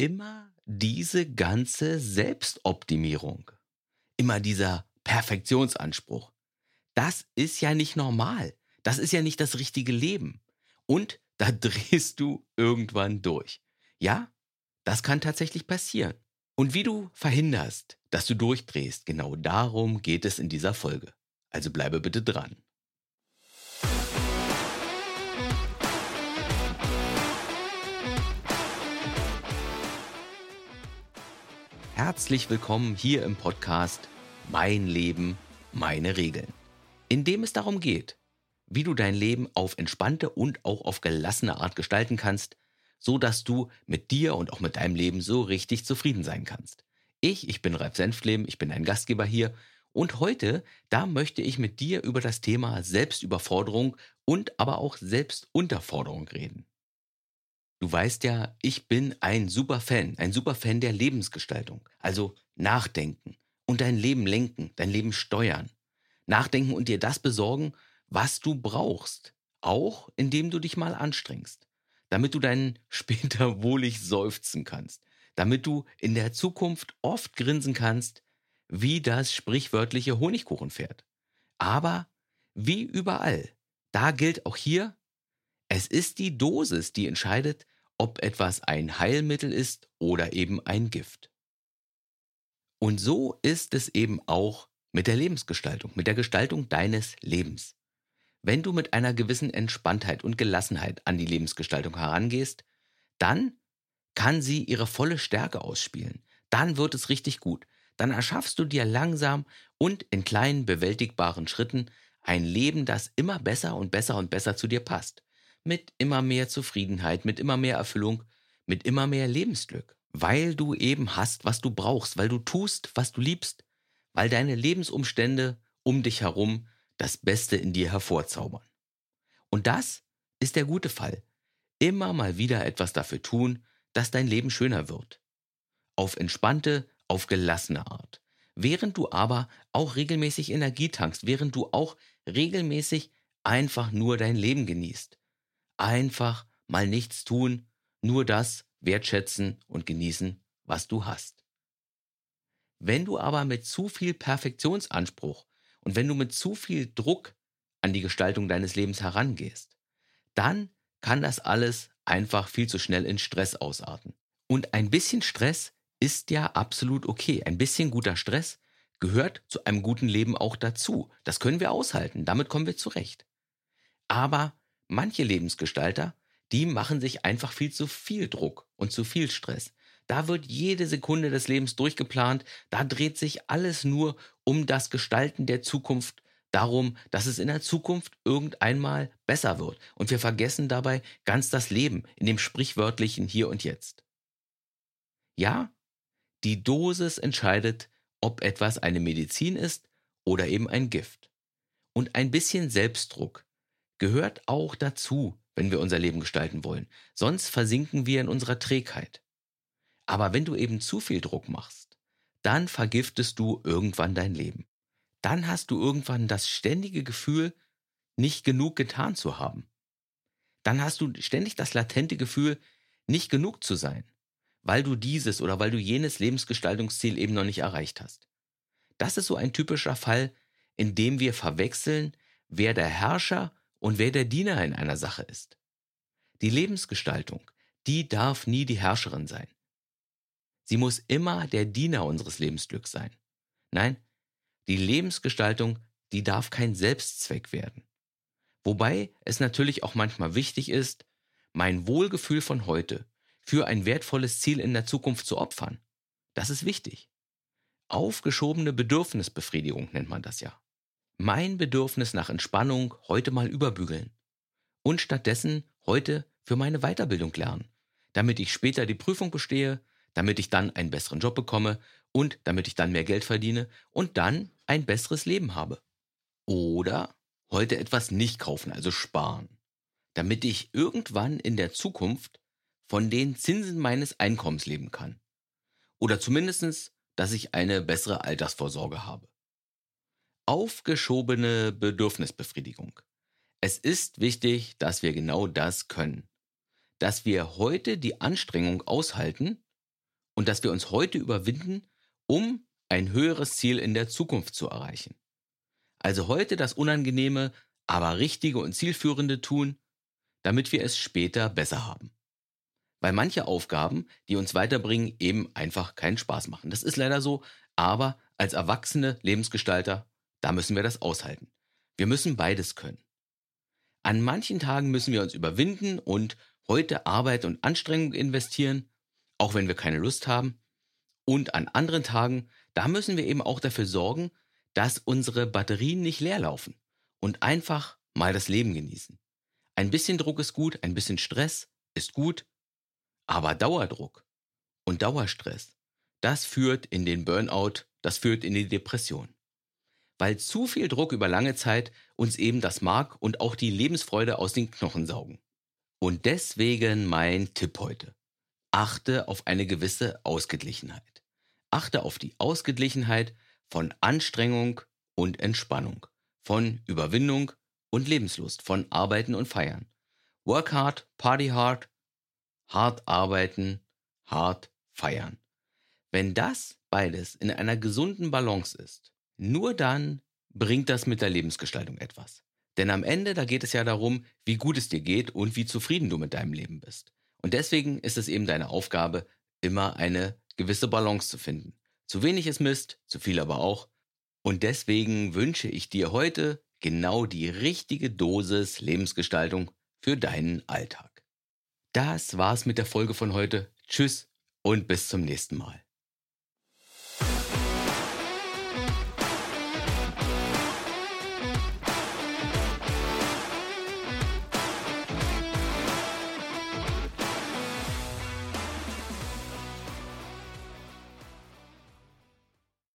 immer diese ganze Selbstoptimierung. Immer dieser Perfektionsanspruch. Das ist ja nicht normal. Das ist ja nicht das richtige Leben. Und da drehst du irgendwann durch. Ja, das kann tatsächlich passieren. Und wie du verhinderst, dass du durchdrehst, genau darum geht es in dieser Folge. Also bleibe bitte dran. Herzlich willkommen hier im Podcast Mein Leben, meine Regeln, in dem es darum geht, wie du dein Leben auf entspannte und auch auf gelassene Art gestalten kannst, so dass du mit dir und auch mit deinem Leben so richtig zufrieden sein kannst. Ich, ich bin Ralf Senflehm, ich bin dein Gastgeber hier und heute, da möchte ich mit dir über das Thema Selbstüberforderung und aber auch Selbstunterforderung reden. Du weißt ja, ich bin ein super Fan, ein super Fan der Lebensgestaltung. Also nachdenken und dein Leben lenken, dein Leben steuern. Nachdenken und dir das besorgen, was du brauchst. Auch indem du dich mal anstrengst. Damit du deinen später wohlig seufzen kannst. Damit du in der Zukunft oft grinsen kannst, wie das sprichwörtliche Honigkuchenpferd. Aber wie überall, da gilt auch hier, es ist die Dosis, die entscheidet, ob etwas ein Heilmittel ist oder eben ein Gift. Und so ist es eben auch mit der Lebensgestaltung, mit der Gestaltung deines Lebens. Wenn du mit einer gewissen Entspanntheit und Gelassenheit an die Lebensgestaltung herangehst, dann kann sie ihre volle Stärke ausspielen. Dann wird es richtig gut. Dann erschaffst du dir langsam und in kleinen bewältigbaren Schritten ein Leben, das immer besser und besser und besser zu dir passt mit immer mehr Zufriedenheit, mit immer mehr Erfüllung, mit immer mehr Lebensglück, weil du eben hast, was du brauchst, weil du tust, was du liebst, weil deine Lebensumstände um dich herum das Beste in dir hervorzaubern. Und das ist der gute Fall. Immer mal wieder etwas dafür tun, dass dein Leben schöner wird. Auf entspannte, auf gelassene Art. Während du aber auch regelmäßig Energie tankst, während du auch regelmäßig einfach nur dein Leben genießt einfach mal nichts tun, nur das wertschätzen und genießen, was du hast. Wenn du aber mit zu viel Perfektionsanspruch und wenn du mit zu viel Druck an die Gestaltung deines Lebens herangehst, dann kann das alles einfach viel zu schnell in Stress ausarten. Und ein bisschen Stress ist ja absolut okay. Ein bisschen guter Stress gehört zu einem guten Leben auch dazu. Das können wir aushalten, damit kommen wir zurecht. Aber Manche Lebensgestalter, die machen sich einfach viel zu viel Druck und zu viel Stress. Da wird jede Sekunde des Lebens durchgeplant, da dreht sich alles nur um das Gestalten der Zukunft, darum, dass es in der Zukunft irgendeinmal besser wird. Und wir vergessen dabei ganz das Leben in dem sprichwörtlichen Hier und Jetzt. Ja, die Dosis entscheidet, ob etwas eine Medizin ist oder eben ein Gift. Und ein bisschen Selbstdruck, gehört auch dazu, wenn wir unser Leben gestalten wollen. Sonst versinken wir in unserer Trägheit. Aber wenn du eben zu viel Druck machst, dann vergiftest du irgendwann dein Leben. Dann hast du irgendwann das ständige Gefühl, nicht genug getan zu haben. Dann hast du ständig das latente Gefühl, nicht genug zu sein, weil du dieses oder weil du jenes Lebensgestaltungsziel eben noch nicht erreicht hast. Das ist so ein typischer Fall, in dem wir verwechseln, wer der Herrscher und wer der Diener in einer Sache ist. Die Lebensgestaltung, die darf nie die Herrscherin sein. Sie muss immer der Diener unseres Lebensglücks sein. Nein, die Lebensgestaltung, die darf kein Selbstzweck werden. Wobei es natürlich auch manchmal wichtig ist, mein Wohlgefühl von heute für ein wertvolles Ziel in der Zukunft zu opfern. Das ist wichtig. Aufgeschobene Bedürfnisbefriedigung nennt man das ja mein Bedürfnis nach Entspannung heute mal überbügeln und stattdessen heute für meine Weiterbildung lernen, damit ich später die Prüfung bestehe, damit ich dann einen besseren Job bekomme und damit ich dann mehr Geld verdiene und dann ein besseres Leben habe. Oder heute etwas nicht kaufen, also sparen, damit ich irgendwann in der Zukunft von den Zinsen meines Einkommens leben kann. Oder zumindestens, dass ich eine bessere Altersvorsorge habe aufgeschobene Bedürfnisbefriedigung. Es ist wichtig, dass wir genau das können. Dass wir heute die Anstrengung aushalten, und dass wir uns heute überwinden, um ein höheres Ziel in der Zukunft zu erreichen. Also heute das Unangenehme, aber Richtige und Zielführende tun, damit wir es später besser haben. Weil manche Aufgaben, die uns weiterbringen, eben einfach keinen Spaß machen. Das ist leider so, aber als erwachsene Lebensgestalter, da müssen wir das aushalten. Wir müssen beides können. An manchen Tagen müssen wir uns überwinden und heute Arbeit und Anstrengung investieren, auch wenn wir keine Lust haben. Und an anderen Tagen, da müssen wir eben auch dafür sorgen, dass unsere Batterien nicht leer laufen und einfach mal das Leben genießen. Ein bisschen Druck ist gut, ein bisschen Stress ist gut, aber Dauerdruck und Dauerstress, das führt in den Burnout, das führt in die Depression. Weil zu viel Druck über lange Zeit uns eben das Mark und auch die Lebensfreude aus den Knochen saugen. Und deswegen mein Tipp heute. Achte auf eine gewisse Ausgeglichenheit. Achte auf die Ausgeglichenheit von Anstrengung und Entspannung, von Überwindung und Lebenslust, von Arbeiten und Feiern. Work hard, party hard, hart arbeiten, hart feiern. Wenn das beides in einer gesunden Balance ist, nur dann bringt das mit der Lebensgestaltung etwas. Denn am Ende, da geht es ja darum, wie gut es dir geht und wie zufrieden du mit deinem Leben bist. Und deswegen ist es eben deine Aufgabe, immer eine gewisse Balance zu finden. Zu wenig ist Mist, zu viel aber auch. Und deswegen wünsche ich dir heute genau die richtige Dosis Lebensgestaltung für deinen Alltag. Das war's mit der Folge von heute. Tschüss und bis zum nächsten Mal.